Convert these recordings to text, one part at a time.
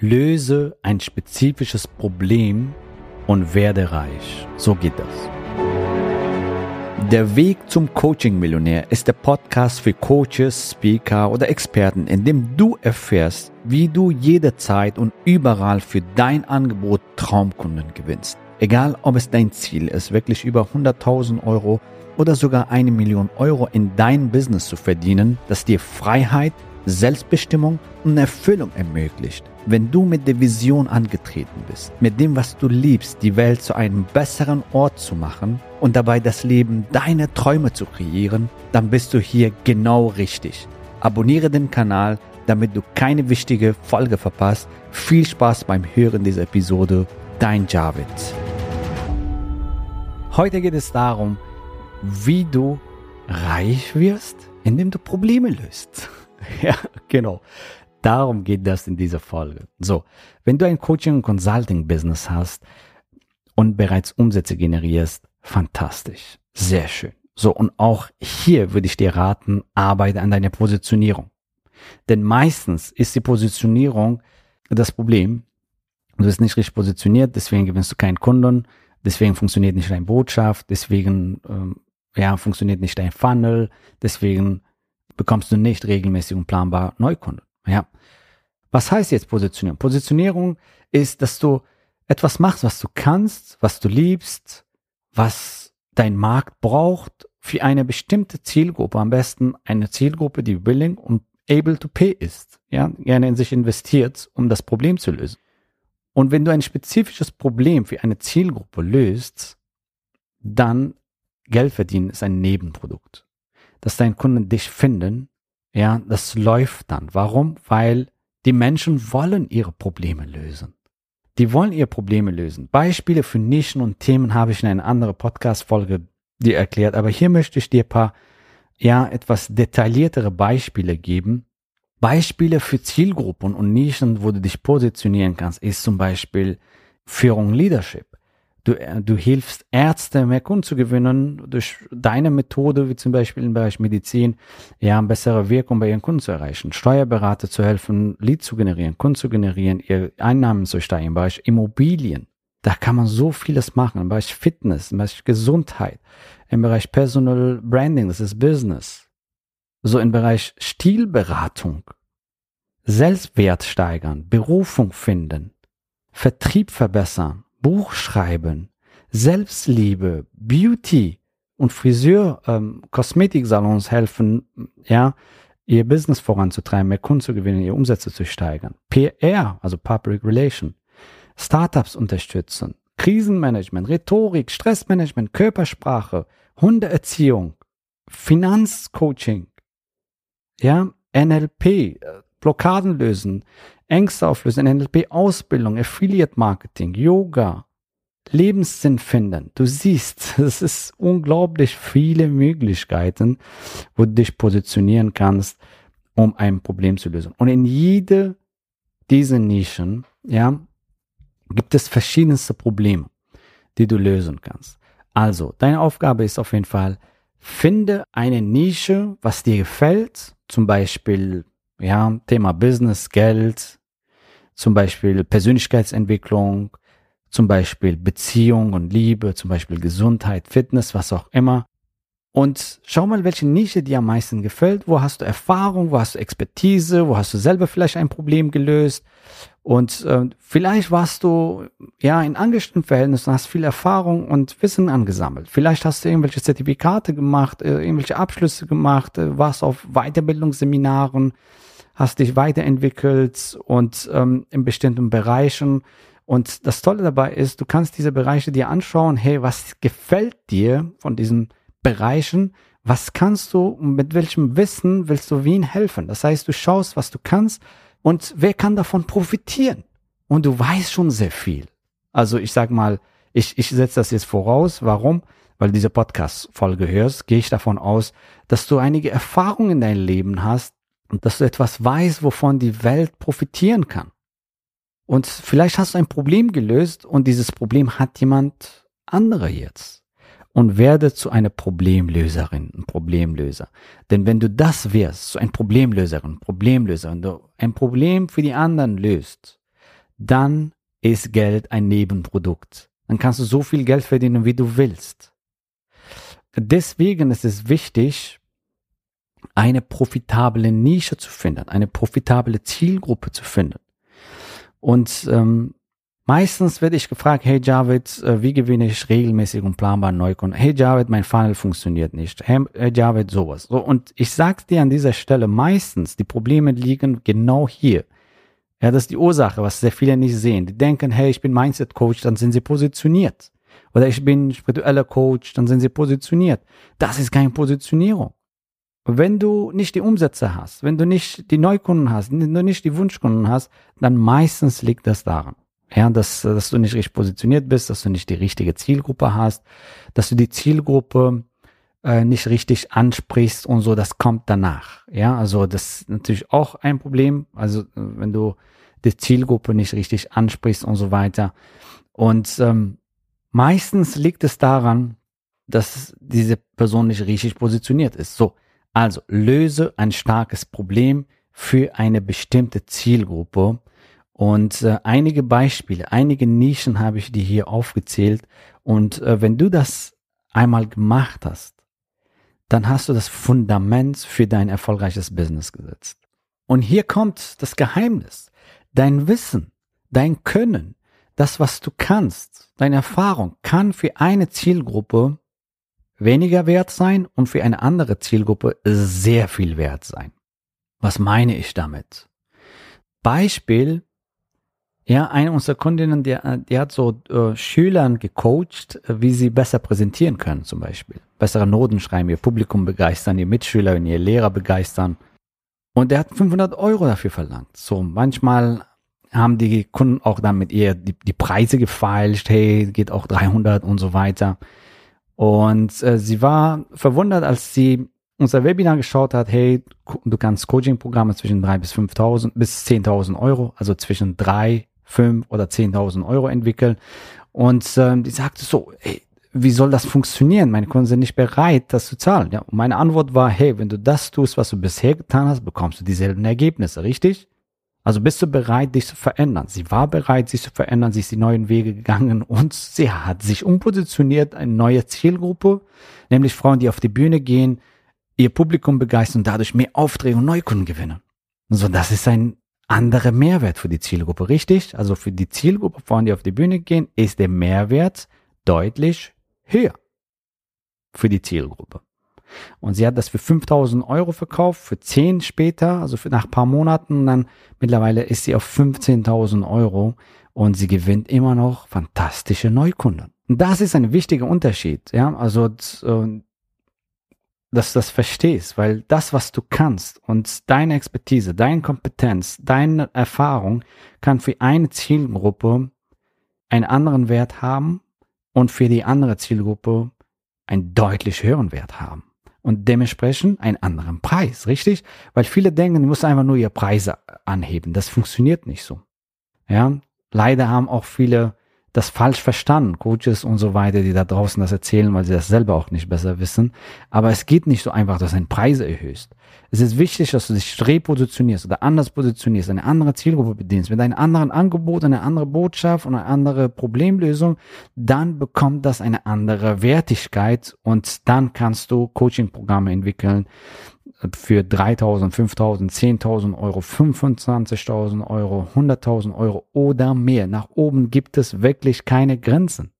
Löse ein spezifisches Problem und werde reich. So geht das. Der Weg zum Coaching-Millionär ist der Podcast für Coaches, Speaker oder Experten, in dem du erfährst, wie du jederzeit und überall für dein Angebot Traumkunden gewinnst. Egal, ob es dein Ziel ist, wirklich über 100.000 Euro oder sogar eine Million Euro in dein Business zu verdienen, das dir Freiheit, Selbstbestimmung und Erfüllung ermöglicht. Wenn du mit der Vision angetreten bist, mit dem, was du liebst, die Welt zu einem besseren Ort zu machen und dabei das Leben deiner Träume zu kreieren, dann bist du hier genau richtig. Abonniere den Kanal, damit du keine wichtige Folge verpasst. Viel Spaß beim Hören dieser Episode. Dein Javid. Heute geht es darum, wie du reich wirst, indem du Probleme löst. ja, genau. Darum geht das in dieser Folge. So, wenn du ein Coaching- und Consulting-Business hast und bereits Umsätze generierst, fantastisch. Sehr schön. So, und auch hier würde ich dir raten, arbeite an deiner Positionierung. Denn meistens ist die Positionierung das Problem. Du bist nicht richtig positioniert, deswegen gewinnst du keinen Kunden, deswegen funktioniert nicht deine Botschaft, deswegen ähm, ja, funktioniert nicht dein Funnel, deswegen bekommst du nicht regelmäßig und planbar Neukunden. Ja. Was heißt jetzt Positionierung? Positionierung ist, dass du etwas machst, was du kannst, was du liebst, was dein Markt braucht für eine bestimmte Zielgruppe. Am besten eine Zielgruppe, die willing und able to pay ist. Ja, gerne in sich investiert, um das Problem zu lösen. Und wenn du ein spezifisches Problem für eine Zielgruppe löst, dann Geld verdienen ist ein Nebenprodukt. Dass deine Kunden dich finden, ja, das läuft dann. Warum? Weil die Menschen wollen ihre Probleme lösen. Die wollen ihre Probleme lösen. Beispiele für Nischen und Themen habe ich in einer anderen Podcast-Folge dir erklärt, aber hier möchte ich dir ein paar, ja, etwas detailliertere Beispiele geben. Beispiele für Zielgruppen und Nischen, wo du dich positionieren kannst, ist zum Beispiel Führung Leadership. Du, äh, du hilfst Ärzte, mehr Kunden zu gewinnen durch deine Methode, wie zum Beispiel im Bereich Medizin, ja, bessere Wirkung bei ihren Kunden zu erreichen. Steuerberater zu helfen, Lead zu generieren, Kunden zu generieren, ihre Einnahmen zu steigen. Im Bereich Immobilien. Da kann man so vieles machen. Im Bereich Fitness, im Bereich Gesundheit, im Bereich Personal Branding, das ist Business. So im Bereich Stilberatung. Selbstwert steigern, Berufung finden, Vertrieb verbessern, Buch schreiben, Selbstliebe, Beauty und Friseur, ähm, Kosmetiksalons helfen, ja, ihr Business voranzutreiben, mehr Kunden zu gewinnen, ihre Umsätze zu steigern. PR, also Public Relation, Startups unterstützen, Krisenmanagement, Rhetorik, Stressmanagement, Körpersprache, Hundeerziehung, Finanzcoaching, ja, NLP, äh, Blockaden lösen, Ängste auflösen, NLP-Ausbildung, Affiliate-Marketing, Yoga, Lebenssinn finden. Du siehst, es ist unglaublich viele Möglichkeiten, wo du dich positionieren kannst, um ein Problem zu lösen. Und in jede dieser Nischen, ja, gibt es verschiedenste Probleme, die du lösen kannst. Also, deine Aufgabe ist auf jeden Fall, finde eine Nische, was dir gefällt, zum Beispiel, ja, Thema Business, Geld, zum Beispiel Persönlichkeitsentwicklung, zum Beispiel Beziehung und Liebe, zum Beispiel Gesundheit, Fitness, was auch immer. Und schau mal, welche Nische dir am meisten gefällt. Wo hast du Erfahrung, wo hast du Expertise, wo hast du selber vielleicht ein Problem gelöst. Und äh, vielleicht warst du ja in Angestelltenverhältnissen, hast viel Erfahrung und Wissen angesammelt. Vielleicht hast du irgendwelche Zertifikate gemacht, äh, irgendwelche Abschlüsse gemacht, äh, warst auf Weiterbildungsseminaren hast dich weiterentwickelt und ähm, in bestimmten Bereichen. Und das Tolle dabei ist, du kannst diese Bereiche dir anschauen, hey, was gefällt dir von diesen Bereichen? Was kannst du, mit welchem Wissen willst du wen helfen? Das heißt, du schaust, was du kannst und wer kann davon profitieren? Und du weißt schon sehr viel. Also ich sag mal, ich, ich setze das jetzt voraus. Warum? Weil diese Podcast-Folge hörst, gehe ich davon aus, dass du einige Erfahrungen in deinem Leben hast, und dass du etwas weißt, wovon die Welt profitieren kann. Und vielleicht hast du ein Problem gelöst und dieses Problem hat jemand anderer jetzt. Und werde zu einer Problemlöserin, ein Problemlöser. Denn wenn du das wirst, so ein Problemlöserin, Problemlöser, wenn du ein Problem für die anderen löst, dann ist Geld ein Nebenprodukt. Dann kannst du so viel Geld verdienen, wie du willst. Deswegen ist es wichtig, eine profitable Nische zu finden, eine profitable Zielgruppe zu finden. Und ähm, meistens werde ich gefragt, hey Javid, äh, wie gewinne ich regelmäßig und planbar Neukunden? Hey Javid, mein Funnel funktioniert nicht. Hey, Javid, sowas. So, und ich sage dir an dieser Stelle, meistens die Probleme liegen genau hier. Ja, das ist die Ursache, was sehr viele nicht sehen. Die denken, hey, ich bin Mindset Coach, dann sind sie positioniert. Oder ich bin spiritueller Coach, dann sind sie positioniert. Das ist keine Positionierung. Wenn du nicht die Umsätze hast, wenn du nicht die Neukunden hast, wenn du nicht die Wunschkunden hast, dann meistens liegt das daran. Ja, dass, dass du nicht richtig positioniert bist, dass du nicht die richtige Zielgruppe hast, dass du die Zielgruppe äh, nicht richtig ansprichst und so, das kommt danach. Ja, also das ist natürlich auch ein Problem. Also wenn du die Zielgruppe nicht richtig ansprichst und so weiter. Und ähm, meistens liegt es daran, dass diese Person nicht richtig positioniert ist. So, also löse ein starkes Problem für eine bestimmte Zielgruppe. Und äh, einige Beispiele, einige Nischen habe ich dir hier aufgezählt. Und äh, wenn du das einmal gemacht hast, dann hast du das Fundament für dein erfolgreiches Business gesetzt. Und hier kommt das Geheimnis. Dein Wissen, dein Können, das, was du kannst, deine Erfahrung kann für eine Zielgruppe weniger wert sein und für eine andere Zielgruppe sehr viel wert sein. Was meine ich damit? Beispiel, ja, eine unserer Kundinnen, die, die hat so äh, Schülern gecoacht, wie sie besser präsentieren können zum Beispiel. Bessere Noten schreiben, ihr Publikum begeistern, ihr Mitschüler und ihr Lehrer begeistern. Und der hat 500 Euro dafür verlangt. So, manchmal haben die Kunden auch dann mit ihr die, die Preise gefeilscht, hey, geht auch 300 und so weiter. Und äh, sie war verwundert, als sie unser Webinar geschaut hat, hey, du kannst Coaching-Programme zwischen drei bis 5.000 bis 10.000 Euro, also zwischen drei, fünf oder 10.000 Euro entwickeln. Und ähm, die sagte so, hey, wie soll das funktionieren? Meine Kunden sind nicht bereit, das zu zahlen. Ja, und meine Antwort war, hey, wenn du das tust, was du bisher getan hast, bekommst du dieselben Ergebnisse, richtig? Also bist du bereit, dich zu verändern? Sie war bereit, sich zu verändern, sie ist die neuen Wege gegangen und sie hat sich umpositioniert, eine neue Zielgruppe, nämlich Frauen, die auf die Bühne gehen, ihr Publikum begeistern und dadurch mehr Aufträge und Neukunden gewinnen. So, das ist ein anderer Mehrwert für die Zielgruppe, richtig? Also für die Zielgruppe, Frauen, die auf die Bühne gehen, ist der Mehrwert deutlich höher für die Zielgruppe. Und sie hat das für 5000 Euro verkauft, für 10 später, also für nach ein paar Monaten. Und dann mittlerweile ist sie auf 15.000 Euro und sie gewinnt immer noch fantastische Neukunden. Und das ist ein wichtiger Unterschied, ja, also, äh, dass du das verstehst, weil das, was du kannst und deine Expertise, deine Kompetenz, deine Erfahrung kann für eine Zielgruppe einen anderen Wert haben und für die andere Zielgruppe einen deutlich höheren Wert haben und dementsprechend einen anderen Preis, richtig? Weil viele denken, die müssen einfach nur ihre Preise anheben. Das funktioniert nicht so. Ja, leider haben auch viele das falsch verstanden, Coaches und so weiter, die da draußen das erzählen, weil sie das selber auch nicht besser wissen. Aber es geht nicht so einfach, dass du deinen Preise erhöhst. Es ist wichtig, dass du dich repositionierst oder anders positionierst, eine andere Zielgruppe bedienst, mit einem anderen Angebot, eine andere Botschaft und eine andere Problemlösung, dann bekommt das eine andere Wertigkeit und dann kannst du Coaching-Programme entwickeln, für 3.000, 5.000, 10.000 Euro, 25.000 Euro, 100.000 Euro oder mehr. Nach oben gibt es wirklich keine Grenzen.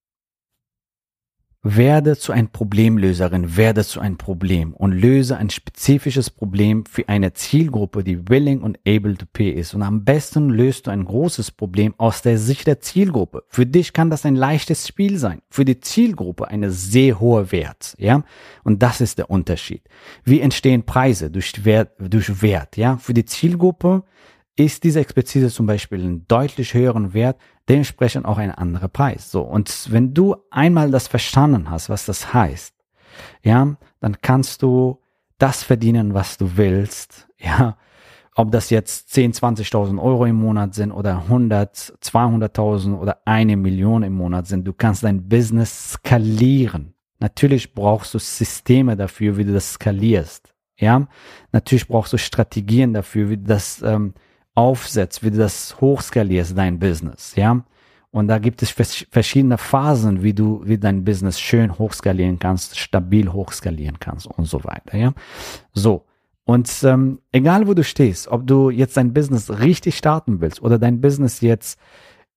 Werde zu ein Problemlöserin, werde zu ein Problem und löse ein spezifisches Problem für eine Zielgruppe, die willing und able to pay ist. Und am besten löst du ein großes Problem aus der Sicht der Zielgruppe. Für dich kann das ein leichtes Spiel sein, für die Zielgruppe eine sehr hohe Wert, ja? Und das ist der Unterschied. Wie entstehen Preise durch Wert, durch Wert, ja? Für die Zielgruppe ist diese Expertise zum Beispiel einen deutlich höheren Wert, dementsprechend auch ein anderer Preis. So. Und wenn du einmal das verstanden hast, was das heißt, ja, dann kannst du das verdienen, was du willst, ja. Ob das jetzt 10, 20.000 Euro im Monat sind oder 100, 200.000 oder eine Million im Monat sind, du kannst dein Business skalieren. Natürlich brauchst du Systeme dafür, wie du das skalierst. Ja, natürlich brauchst du Strategien dafür, wie du das ähm, aufsetzt, wie du das hochskalierst, dein Business, ja. Und da gibt es verschiedene Phasen, wie du, wie dein Business schön hochskalieren kannst, stabil hochskalieren kannst und so weiter, ja. So. Und ähm, egal wo du stehst, ob du jetzt dein Business richtig starten willst oder dein Business jetzt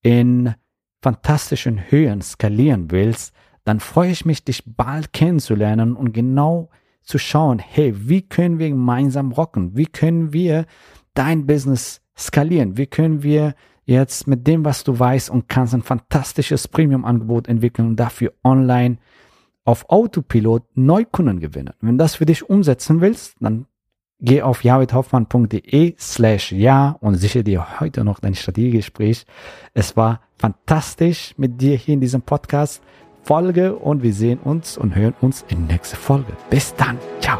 in fantastischen Höhen skalieren willst, dann freue ich mich, dich bald kennenzulernen und genau zu schauen, hey, wie können wir gemeinsam rocken? Wie können wir dein Business skalieren? Wie können wir jetzt mit dem, was du weißt und kannst, ein fantastisches Premium-Angebot entwickeln und dafür online auf Autopilot Neukunden gewinnen? Wenn das für dich umsetzen willst, dann geh auf javidhoffmann.de slash ja und sichere dir heute noch dein Strategiegespräch. Es war fantastisch mit dir hier in diesem Podcast. Folge und wir sehen uns und hören uns in der nächsten Folge. Bis dann. Ciao.